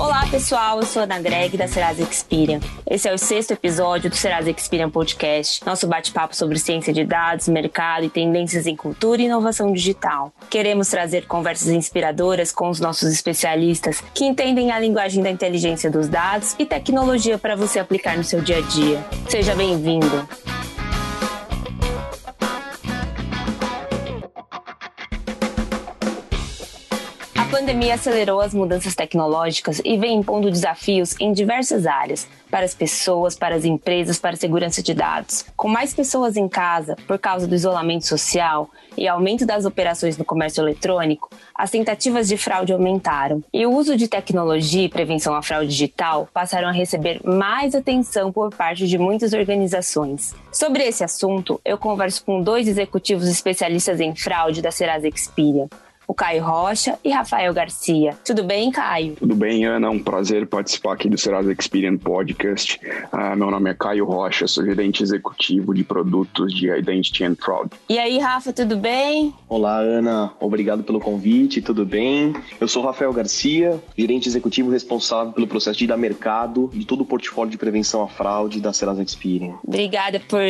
Olá, pessoal. Eu sou a Ana Greg, da Serasa Experian. Esse é o sexto episódio do Serasa Experian Podcast, nosso bate-papo sobre ciência de dados, mercado e tendências em cultura e inovação digital. Queremos trazer conversas inspiradoras com os nossos especialistas que entendem a linguagem da inteligência dos dados e tecnologia para você aplicar no seu dia a dia. Seja bem-vindo. Pandemia acelerou as mudanças tecnológicas e vem impondo desafios em diversas áreas, para as pessoas, para as empresas, para a segurança de dados. Com mais pessoas em casa por causa do isolamento social e aumento das operações no comércio eletrônico, as tentativas de fraude aumentaram. E o uso de tecnologia e prevenção à fraude digital passaram a receber mais atenção por parte de muitas organizações. Sobre esse assunto, eu converso com dois executivos especialistas em fraude da Serasa Experian o Caio Rocha e Rafael Garcia. Tudo bem, Caio? Tudo bem, Ana. Um prazer participar aqui do Serasa Experian Podcast. Uh, meu nome é Caio Rocha, sou gerente executivo de produtos de Identity and Fraud. E aí, Rafa, tudo bem? Olá, Ana. Obrigado pelo convite, tudo bem? Eu sou Rafael Garcia, gerente executivo responsável pelo processo de dar mercado de todo o portfólio de prevenção à fraude da Serasa Experian. Obrigada por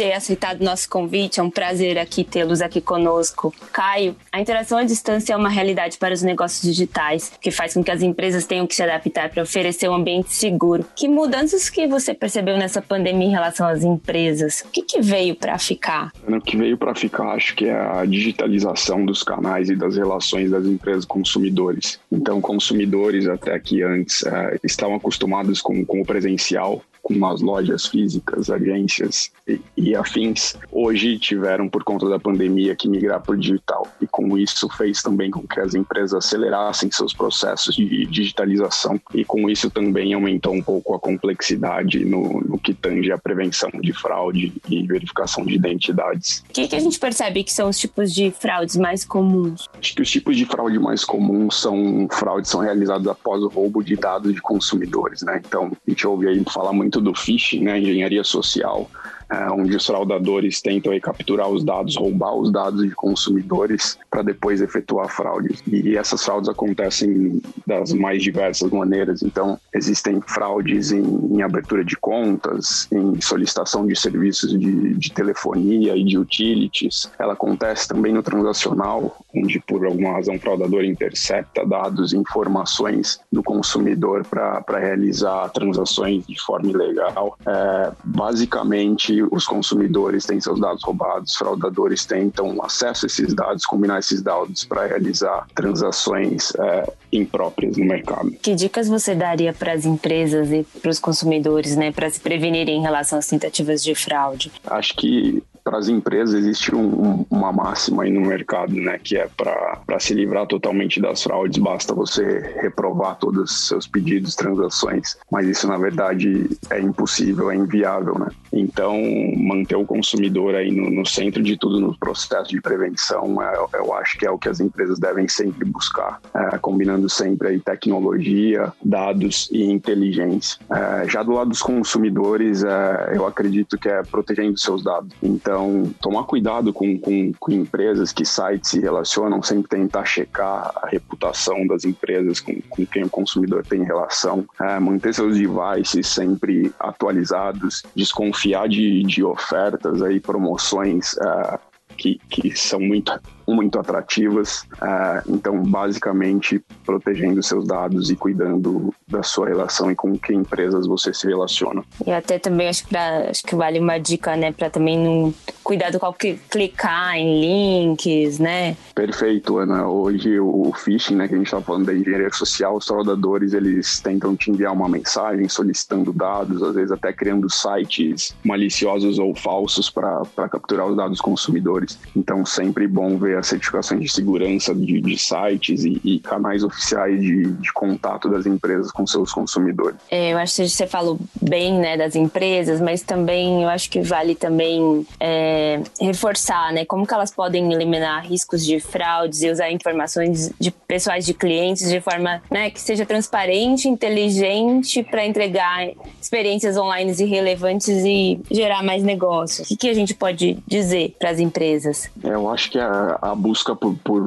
ter aceitado nosso convite. É um prazer aqui tê-los aqui conosco. Caio, a interação à distância é uma realidade para os negócios digitais, que faz com que as empresas tenham que se adaptar para oferecer um ambiente seguro. Que mudanças que você percebeu nessa pandemia em relação às empresas? O que, que veio para ficar? O que veio para ficar, acho que é a digitalização dos canais e das relações das empresas consumidores. Então, consumidores até aqui antes é, estavam acostumados com, com o presencial, com as lojas físicas, agências e, e, afins, hoje tiveram, por conta da pandemia, que migrar para o digital. E com isso fez também com que as empresas acelerassem seus processos de digitalização e com isso também aumentou um pouco a complexidade no, no que tange a prevenção de fraude e verificação de identidades. O que, que a gente percebe que são os tipos de fraudes mais comuns? Acho que os tipos de fraude mais comuns são fraudes são realizados após o roubo de dados de consumidores, né? Então, a gente ouve aí falar muito do phishing, né, engenharia social, é, onde os fraudadores tentam aí, capturar os dados, roubar os dados de consumidores para depois efetuar fraudes. E essas fraudes acontecem das mais diversas maneiras. Então, existem fraudes em, em abertura de contas, em solicitação de serviços de, de, telefonia e de utilities. Ela acontece também no transacional, onde por alguma razão o fraudador intercepta dados e informações do consumidor para realizar transações de forma ilegal. É, basicamente, os consumidores têm seus dados roubados, fraudadores tentam acesso a esses dados, combinar esses dados para realizar transações é, impróprias no mercado. Que dicas você daria para as empresas e para os consumidores, né, para se prevenirem em relação às tentativas de fraude? Acho que para as empresas existe um, um, uma máxima aí no mercado, né, que é para se livrar totalmente das fraudes, basta você reprovar todos os seus pedidos, transações, mas isso na verdade é impossível, é inviável, né? Então, manter o consumidor aí no, no centro de tudo no processo de prevenção, é, eu acho que é o que as empresas devem sempre buscar, é, combinando sempre aí tecnologia, dados e inteligência. É, já do lado dos consumidores, é, eu acredito que é protegendo seus dados. Então, então, tomar cuidado com, com, com, empresas que sites se relacionam, sempre tentar checar a reputação das empresas com, com quem o consumidor tem relação, é, manter seus devices sempre atualizados, desconfiar de, de ofertas, aí, promoções é, que, que são muito muito atrativas. Uh, então, basicamente, protegendo seus dados e cuidando da sua relação e com que empresas você se relaciona. E até também acho que, pra, acho que vale uma dica, né, para também não cuidado com que clicar em links, né? Perfeito, Ana. Hoje o phishing, né, que a gente está falando da engenharia social, os fraudadores eles tentam te enviar uma mensagem solicitando dados, às vezes até criando sites maliciosos ou falsos para capturar os dados consumidores. Então, sempre bom ver as certificações de segurança de, de sites e, e, canais oficiais de, de, contato das empresas com seus consumidores. É, eu acho que você falou bem né, das empresas, mas também eu acho que vale também é, reforçar né, como que elas podem eliminar riscos de fraudes e usar informações de pessoais de clientes de forma né, que seja transparente, inteligente para entregar experiências online e relevantes e gerar mais negócios. O que, que a gente pode dizer para as empresas? É, eu acho que a, a a busca por, por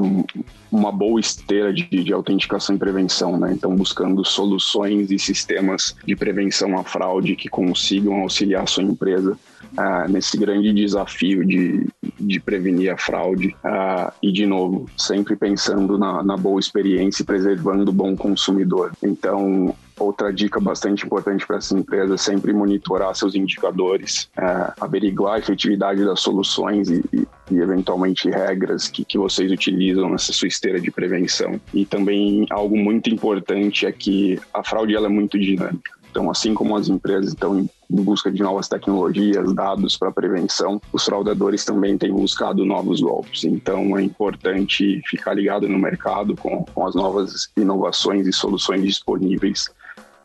uma boa esteira de, de, autenticação e prevenção, né? Então, buscando soluções e sistemas de prevenção à fraude que consigam auxiliar a sua empresa uh, nesse grande desafio de, de prevenir a fraude. Uh, e, de novo, sempre pensando na, na boa experiência e preservando o bom consumidor. Então, Outra dica bastante importante para essa empresa é sempre monitorar seus indicadores, é, averiguar a efetividade das soluções e, e, e eventualmente regras que, que vocês utilizam nessa sua esteira de prevenção. E também algo muito importante é que a fraude ela é muito dinâmica. Então, assim como as empresas estão em busca de novas tecnologias, dados para prevenção, os fraudadores também têm buscado novos golpes. Então, é importante ficar ligado no mercado com, com as novas inovações e soluções disponíveis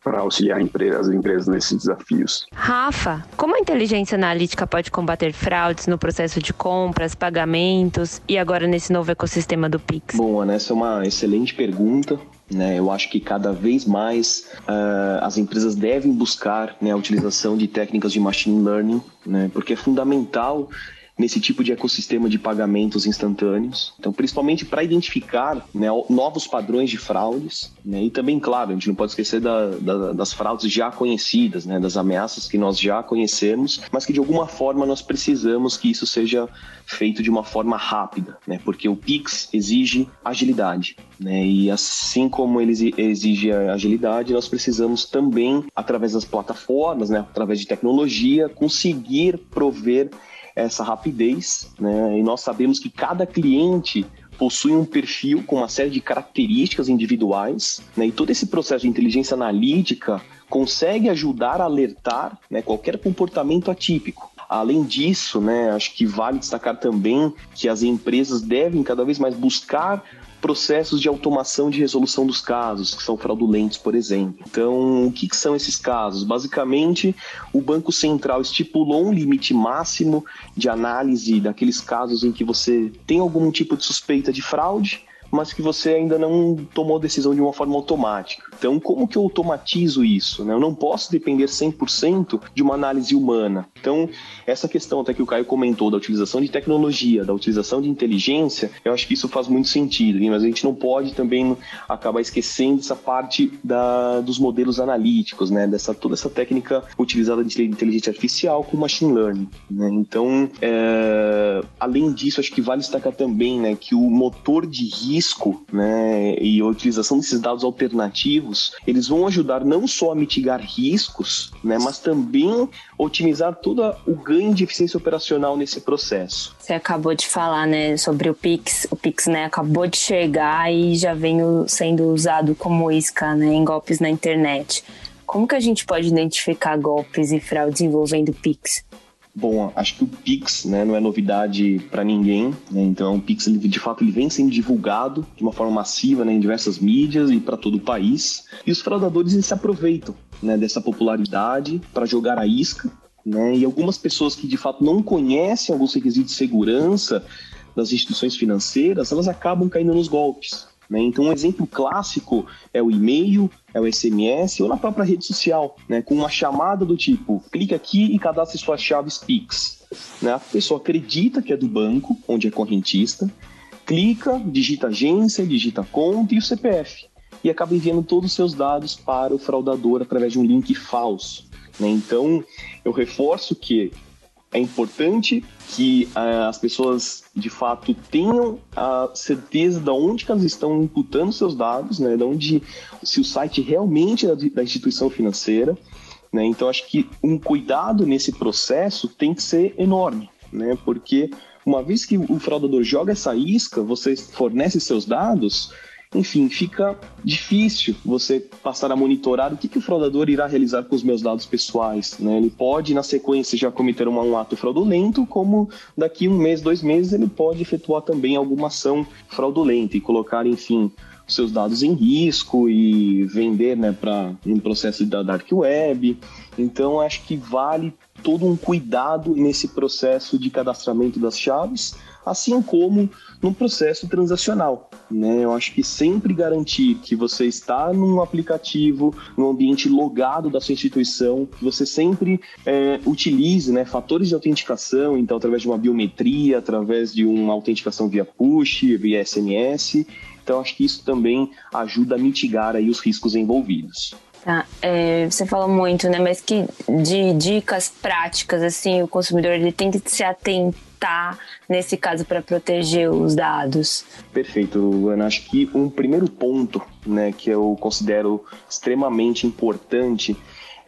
para auxiliar as empresas nesses desafios. Rafa, como a inteligência analítica pode combater fraudes no processo de compras, pagamentos e agora nesse novo ecossistema do Pix? Bom, Ana, essa é uma excelente pergunta. Né, eu acho que cada vez mais uh, as empresas devem buscar né, a utilização de técnicas de machine learning, né, porque é fundamental nesse tipo de ecossistema de pagamentos instantâneos. Então, principalmente para identificar né, novos padrões de fraudes. Né, e também, claro, a gente não pode esquecer da, da, das fraudes já conhecidas, né, das ameaças que nós já conhecemos, mas que de alguma forma nós precisamos que isso seja feito de uma forma rápida, né, porque o Pix exige agilidade. Né, e assim como ele exige agilidade, nós precisamos também, através das plataformas, né, através de tecnologia, conseguir prover essa rapidez, né? E nós sabemos que cada cliente possui um perfil com uma série de características individuais, né? E todo esse processo de inteligência analítica consegue ajudar a alertar né, qualquer comportamento atípico. Além disso, né, acho que vale destacar também que as empresas devem cada vez mais buscar processos de automação de resolução dos casos, que são fraudulentos, por exemplo. Então, o que, que, são esses casos? Basicamente, o Banco Central estipulou um limite máximo de análise daqueles casos em que você tem algum tipo de suspeita de fraude mas que você ainda não tomou decisão de uma forma automática. Então, como que eu automatizo isso? Né? Eu não posso depender 100% de uma análise humana. Então, essa questão até que o Caio comentou da utilização de tecnologia, da utilização de inteligência, eu acho que isso faz muito sentido, mas a gente não pode também acabar esquecendo essa parte da, dos modelos analíticos, né? Dessa, toda essa técnica utilizada de inteligência artificial com machine learning. Né? Então, é, além disso, acho que vale destacar também né, que o motor de risco né, e a utilização desses dados alternativos, eles vão ajudar não só a mitigar riscos, né, mas também otimizar todo o ganho de eficiência operacional nesse processo. Você acabou de falar né, sobre o Pix. O Pix né, acabou de chegar e já vem sendo usado como isca né, em golpes na internet. Como que a gente pode identificar golpes e fraudes envolvendo Pix? Bom, acho que o Pix né, não é novidade para ninguém. Né? Então, o Pix, ele, de fato, ele vem sendo divulgado de uma forma massiva né, em diversas mídias e para todo o país. E os fraudadores eles se aproveitam né, dessa popularidade para jogar a isca. Né? E algumas pessoas que, de fato, não conhecem alguns requisitos de segurança das instituições financeiras, elas acabam caindo nos golpes. Né? Então, um exemplo clássico é o e-mail, é o SMS ou na própria rede social, né? com uma chamada do tipo: clique aqui e cadastre suas chaves Pix. Né? A pessoa acredita que é do banco, onde é correntista, clica, digita agência, digita conta e o CPF. E acaba enviando todos os seus dados para o fraudador através de um link falso. Né? Então, eu reforço que é importante que uh, as pessoas de fato tenham a certeza de onde elas estão imputando seus dados, né, de onde se o site realmente é da instituição financeira. Né, então acho que um cuidado nesse processo tem que ser enorme, né, porque uma vez que o fraudador joga essa isca, você fornece seus dados, enfim, fica difícil você passar a monitorar o que, que o fraudador irá realizar com os meus dados pessoais. Né? Ele pode, na sequência, já cometer um, ato fraudulento, como daqui um mês, dois meses, ele pode efetuar também alguma ação fraudulenta e colocar, enfim, seus dados em risco e vender né, para um processo da dark web. Então, acho que vale todo um cuidado nesse processo de cadastramento das chaves, assim como no processo transacional. Né? Eu acho que sempre garantir que você está num aplicativo, num ambiente logado da sua instituição, que você sempre é, utilize né, fatores de autenticação, então através de uma biometria, através de uma autenticação via push, via SMS. Então acho que isso também ajuda a mitigar aí os riscos envolvidos. Tá, é, você falou muito, né? Mas que de dicas práticas, assim, o consumidor ele tem que se atentar nesse caso para proteger os dados. Perfeito, Ana. Acho que um primeiro ponto, né, que eu considero extremamente importante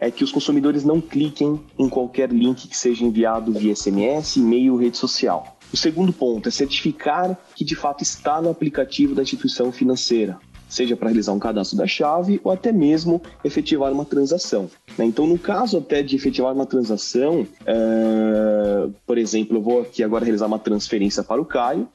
é que os consumidores não cliquem em qualquer link que seja enviado via SMS, e-mail, rede social. O segundo ponto é certificar que de fato está no aplicativo da instituição financeira seja para realizar um cadastro da chave ou até mesmo efetivar uma transação. Né? Então, no caso até de efetivar uma transação, é... por exemplo, eu vou aqui agora realizar uma transferência para o Caio,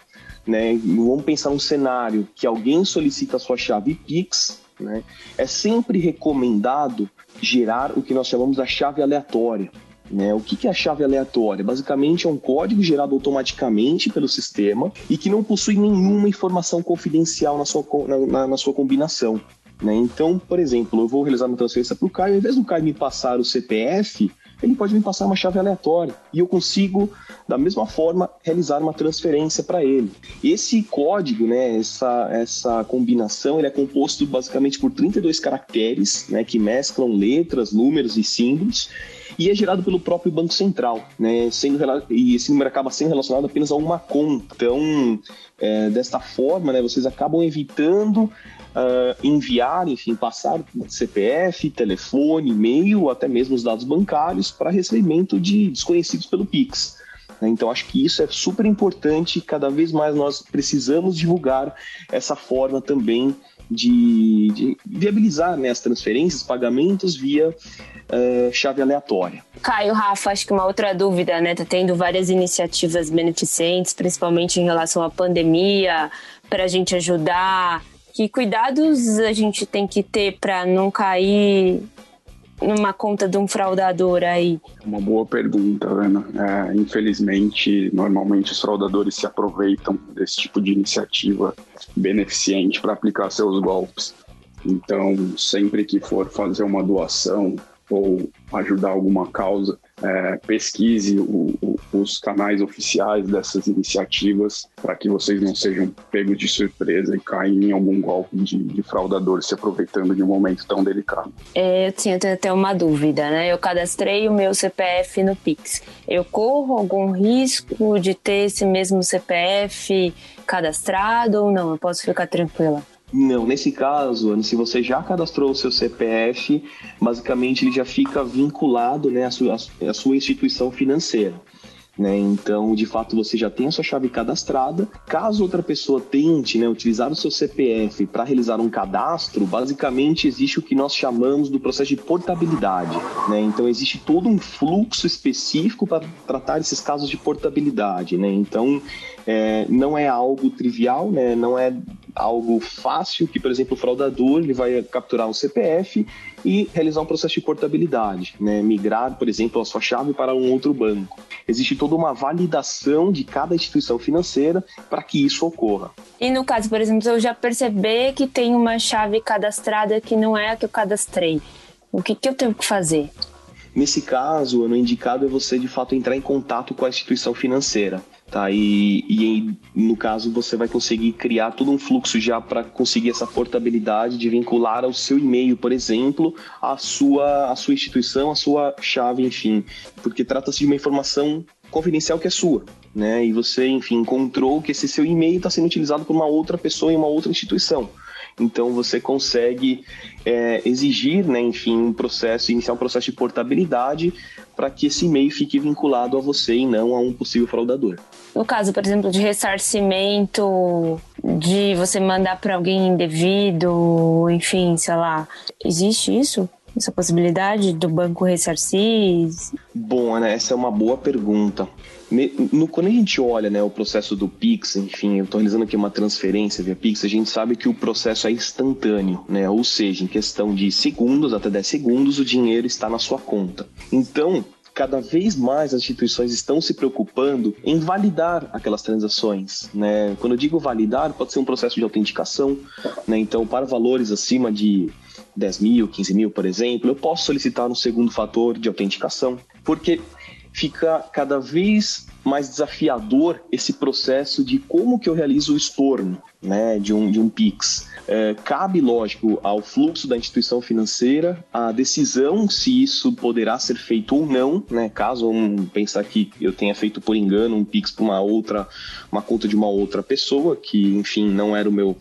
né? vamos pensar um cenário que alguém solicita a sua chave Pix, né? é sempre recomendado gerar o que nós chamamos da chave aleatória. Né? O que é a chave aleatória? Basicamente é um código gerado automaticamente pelo sistema e que não possui nenhuma informação confidencial na sua, na, na sua combinação. Né? Então, por exemplo, eu vou realizar uma transferência para o Caio, ao invés do Caio me passar o CPF, ele pode me passar uma chave aleatória e eu consigo, da mesma forma, realizar uma transferência para ele. Esse código, né, essa, essa combinação, ele é composto basicamente por 32 caracteres né, que mesclam letras, números e símbolos e é gerado pelo próprio Banco Central, né? Sendo, e esse número acaba sendo relacionado apenas a uma conta. Então, é, desta forma, né, vocês acabam evitando Uh, enviar, enfim, passar CPF, telefone, e-mail, até mesmo os dados bancários para recebimento de desconhecidos pelo Pix. Né? Então, acho que isso é super importante. Cada vez mais nós precisamos divulgar essa forma também de, de viabilizar né, as transferências, pagamentos via uh, chave aleatória. Caio, Rafa, acho que uma outra dúvida, né? Tá tendo várias iniciativas beneficentes, principalmente em relação à pandemia, para a gente ajudar. Que cuidados a gente tem que ter para não cair numa conta de um fraudador aí? Uma boa pergunta, Ana. É, infelizmente, normalmente os fraudadores se aproveitam desse tipo de iniciativa beneficente para aplicar seus golpes. Então, sempre que for fazer uma doação ou ajudar alguma causa, é, pesquise o, o, os canais oficiais dessas iniciativas para que vocês não sejam pegos de surpresa e caem em algum golpe de, de fraudador se aproveitando de um momento tão delicado. É, eu tinha até uma dúvida, né? Eu cadastrei o meu CPF no Pix. Eu corro algum risco de ter esse mesmo CPF cadastrado ou não? Eu posso ficar tranquila? Não, nesse caso, se você já cadastrou o seu CPF, basicamente ele já fica vinculado né, à, sua, à sua instituição financeira. Né? Então, de fato, você já tem a sua chave cadastrada. Caso outra pessoa tente né, utilizar o seu CPF para realizar um cadastro, basicamente existe o que nós chamamos do processo de portabilidade. Né? Então, existe todo um fluxo específico para tratar esses casos de portabilidade. Né? Então, é, não é algo trivial, né? não é algo fácil que, por exemplo, o fraudador ele vai capturar um CPF e realizar um processo de portabilidade, né? migrar, por exemplo, a sua chave para um outro banco. Existe toda uma validação de cada instituição financeira para que isso ocorra. E no caso, por exemplo, eu já perceber que tem uma chave cadastrada que não é a que eu cadastrei, o que, que eu tenho que fazer? Nesse caso, o indicado é você de fato entrar em contato com a instituição financeira tá? E, e no caso você vai conseguir criar todo um fluxo já para conseguir essa portabilidade de vincular ao seu e-mail, por exemplo, a sua a sua instituição, a sua chave, enfim, porque trata-se de uma informação confidencial que é sua, né? E você, enfim, encontrou que esse seu e-mail está sendo utilizado por uma outra pessoa em uma outra instituição. Então você consegue é, exigir, né, enfim, um processo, iniciar um processo de portabilidade para que esse e-mail fique vinculado a você e não a um possível fraudador. No caso, por exemplo, de ressarcimento, de você mandar para alguém indevido, enfim, sei lá, existe isso? Essa possibilidade do banco ressarcir? Bom, Ana, essa é uma boa pergunta. No, quando a gente olha né, o processo do Pix, enfim, eu estou realizando aqui uma transferência via Pix, a gente sabe que o processo é instantâneo, né? Ou seja, em questão de segundos, até 10 segundos, o dinheiro está na sua conta. Então, cada vez mais as instituições estão se preocupando em validar aquelas transações. Né? Quando eu digo validar, pode ser um processo de autenticação. Né? Então, para valores acima de 10 mil, 15 mil, por exemplo, eu posso solicitar um segundo fator de autenticação, porque fica cada vez mais desafiador esse processo de como que eu realizo o estorno né, de, um, de um PIX. É, cabe, lógico, ao fluxo da instituição financeira a decisão se isso poderá ser feito ou não, né, caso um, pensar que eu tenha feito por engano um PIX para uma outra, uma conta de uma outra pessoa, que, enfim, não era o meu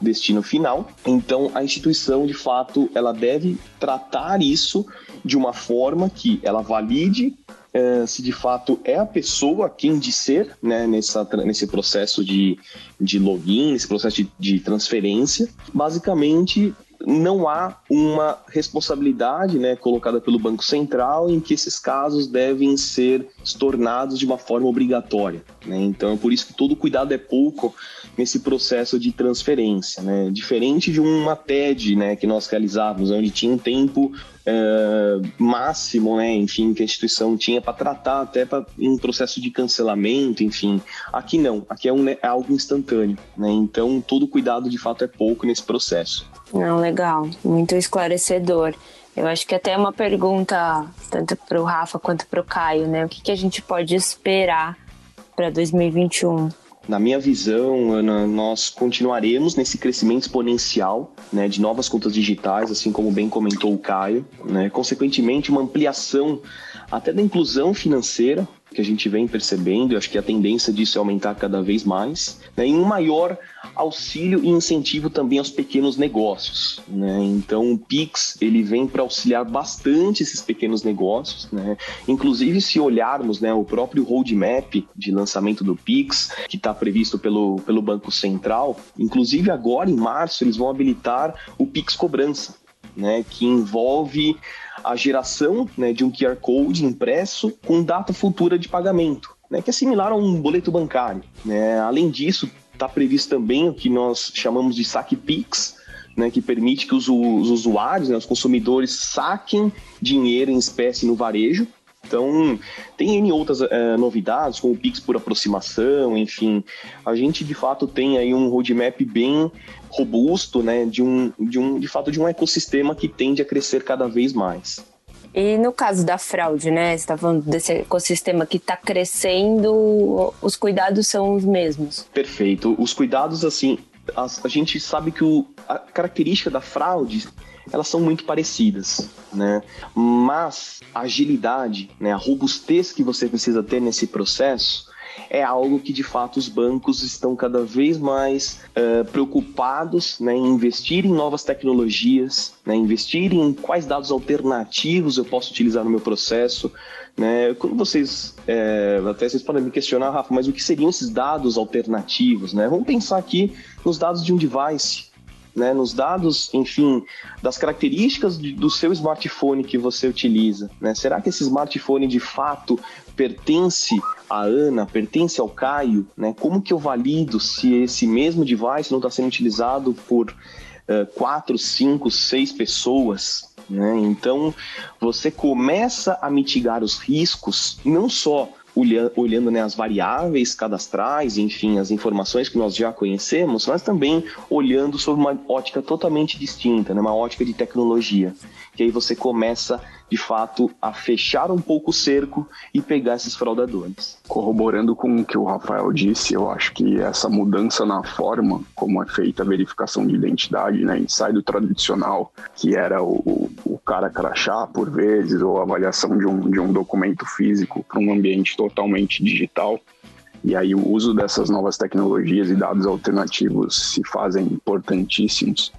destino final. Então, a instituição, de fato, ela deve tratar isso de uma forma que ela valide é, se de fato é a pessoa quem de ser né, nessa, nesse processo de, de login, nesse processo de, de transferência. Basicamente, não há uma responsabilidade né, colocada pelo Banco Central em que esses casos devem ser tornados de uma forma obrigatória. Né? Então, é por isso que todo cuidado é pouco nesse processo de transferência. Né? Diferente de uma TED né, que nós realizávamos, onde tinha um tempo é, máximo, né, enfim, que a instituição tinha para tratar até para um processo de cancelamento, enfim. Aqui não, aqui é, um, é algo instantâneo, né? Então todo cuidado de fato é pouco nesse processo. Não, legal, muito esclarecedor. Eu acho que até é uma pergunta tanto para o Rafa quanto para o Caio, né? O que, que a gente pode esperar para 2021? Na minha visão, Ana, nós continuaremos nesse crescimento exponencial né, de novas contas digitais, assim como bem comentou o Caio. Né? Consequentemente, uma ampliação até da inclusão financeira, que a gente vem percebendo, e acho que a tendência disso é aumentar cada vez mais, né, um maior auxílio e incentivo também aos pequenos negócios. Né? Então, o Pix ele vem para auxiliar bastante esses pequenos negócios. Né? Inclusive, se olharmos né, o próprio roadmap de lançamento do Pix, que está previsto pelo, pelo Banco Central, inclusive agora em março eles vão habilitar o Pix Cobrança, né, que envolve a geração né, de um QR Code impresso com data futura de pagamento, né, que é similar a um boleto bancário. Né? Além disso, está previsto também o que nós chamamos de saque Pix, né, que permite que os, os usuários, né, os consumidores, saquem dinheiro em espécie no varejo. Então, tem N outras é, novidades, como o Pix por aproximação, enfim. A gente, de fato, tem aí um roadmap bem robusto, né, de um, de um, de fato, de um ecossistema que tende a crescer cada vez mais. E no caso da fraude, né? Você está falando desse ecossistema que está crescendo, os cuidados são os mesmos? Perfeito. Os cuidados, assim, a, a gente sabe que o, a característica da fraude elas são muito parecidas, né? Mas a agilidade, né, a robustez que você precisa ter nesse processo é algo que de fato os bancos estão cada vez mais uh, preocupados né, em investir em novas tecnologias, né, investir em quais dados alternativos eu posso utilizar no meu processo. Né? Quando vocês, é, até vocês podem me questionar, Rafa, mas o que seriam esses dados alternativos? Né? Vamos pensar aqui nos dados de um device. Né, nos dados, enfim, das características de, do seu smartphone que você utiliza. Né? Será que esse smartphone de fato pertence à Ana, pertence ao Caio, né? Como que eu valido se esse mesmo device não está sendo utilizado por uh, quatro, cinco, seis pessoas? Né? Então, você começa a mitigar os riscos, não só olhando né, as variáveis cadastrais, enfim, as informações que nós já conhecemos, mas também olhando sob uma ótica totalmente distinta, né, uma ótica de tecnologia. Que aí você começa de fato a fechar um pouco o cerco e pegar esses fraudadores. Corroborando com o que o Rafael disse, eu acho que essa mudança na forma como é feita a verificação de identidade, né, sai do tradicional, que era o, o cara crachá por vezes, ou avaliação de um, de um documento físico para um ambiente totalmente digital. E aí o uso dessas novas tecnologias e dados alternativos se fazem importantíssimos.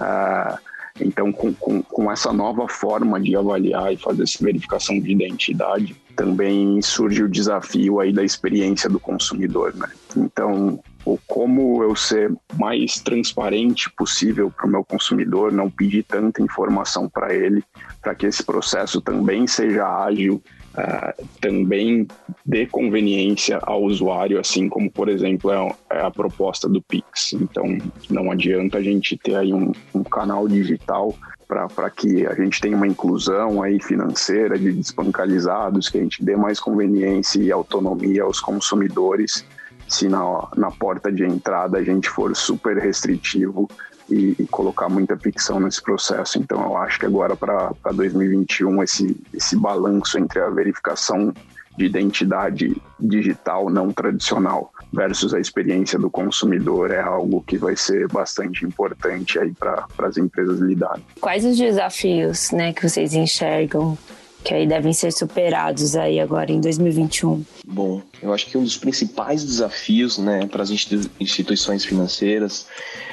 Uh, então, com, com, com, essa nova forma de avaliar e fazer essa verificação de identidade, também surge o desafio aí da experiência do consumidor, né? Então, como eu ser mais transparente possível para o meu consumidor, não pedir tanta informação para ele, para que esse processo também seja ágil, uh, também dê conveniência ao usuário, assim como, por exemplo, é, é a proposta do Pix. Então, não adianta a gente ter aí um, um canal digital para que a gente tenha uma inclusão aí financeira de desbancarizados, que a gente dê mais conveniência e autonomia aos consumidores, se na, na porta de entrada a gente for super restritivo e, e, colocar muita ficção nesse processo. Então, eu acho que agora para 2021 esse, esse balanço entre a verificação de identidade digital não tradicional versus a experiência do consumidor é algo que vai ser bastante importante aí para as empresas lidarem. Quais os desafios, né, que vocês enxergam que aí devem ser superados aí agora em 2021? Bom, eu acho que um dos principais desafios, né, para as instituições financeiras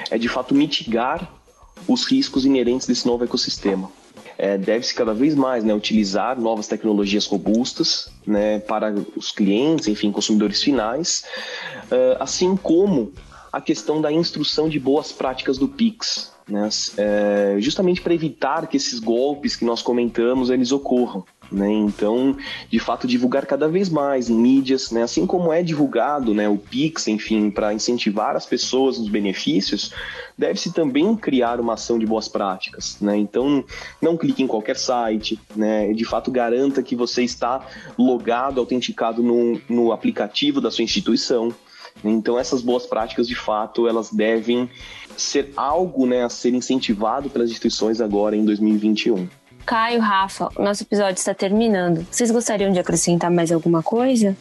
é de fato mitigar os riscos inerentes desse novo ecossistema. É, deve-se cada vez mais né, utilizar novas tecnologias robustas né, para os clientes, enfim, consumidores finais, uh, assim como a questão da instrução de boas práticas do Pix, né, é, justamente para evitar que esses golpes que nós comentamos eles ocorram. Né? Então, de fato, divulgar cada vez mais em mídias, né? assim como é divulgado né, o Pix, enfim, para incentivar as pessoas nos benefícios, deve-se também criar uma ação de boas práticas. Né? Então, não clique em qualquer site, né? de fato, garanta que você está logado, autenticado no, no aplicativo da sua instituição. Então, essas boas práticas, de fato, elas devem ser algo né, a ser incentivado pelas instituições agora em 2021. Caio, Rafa, o nosso episódio está terminando. Vocês gostariam de acrescentar mais alguma coisa?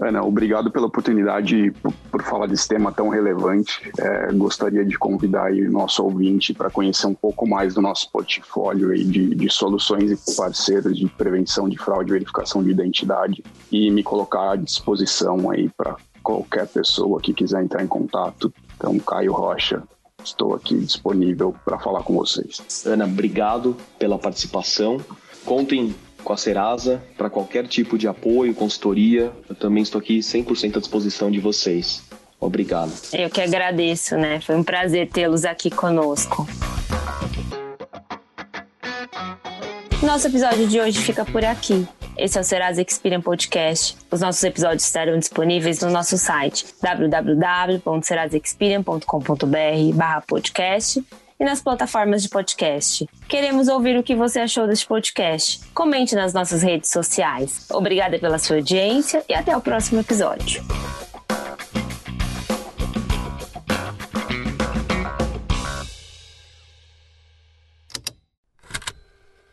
Ana, obrigado pela oportunidade por, por, falar desse tema tão relevante. É, gostaria de convidar o nosso ouvinte para conhecer um pouco mais do nosso portfólio aí de, de soluções e parceiros de prevenção de fraude e verificação de identidade e me colocar à disposição aí para qualquer pessoa que quiser entrar em contato. Então, Caio Rocha, estou aqui disponível para falar com vocês. Ana, obrigado pela participação. Contem com a Serasa para qualquer tipo de apoio, consultoria. Eu também estou aqui 100% à disposição de vocês. Obrigado. Eu que agradeço, né? Foi um prazer tê-los aqui conosco. Nosso episódio de hoje fica por aqui. Esse é o Serasa Experian Podcast. Os nossos episódios estarão disponíveis no nosso site www.serasexperian.com.br podcast e nas plataformas de podcast. Queremos ouvir o que você achou deste podcast. Comente nas nossas redes sociais. Obrigada pela sua audiência e até o próximo episódio.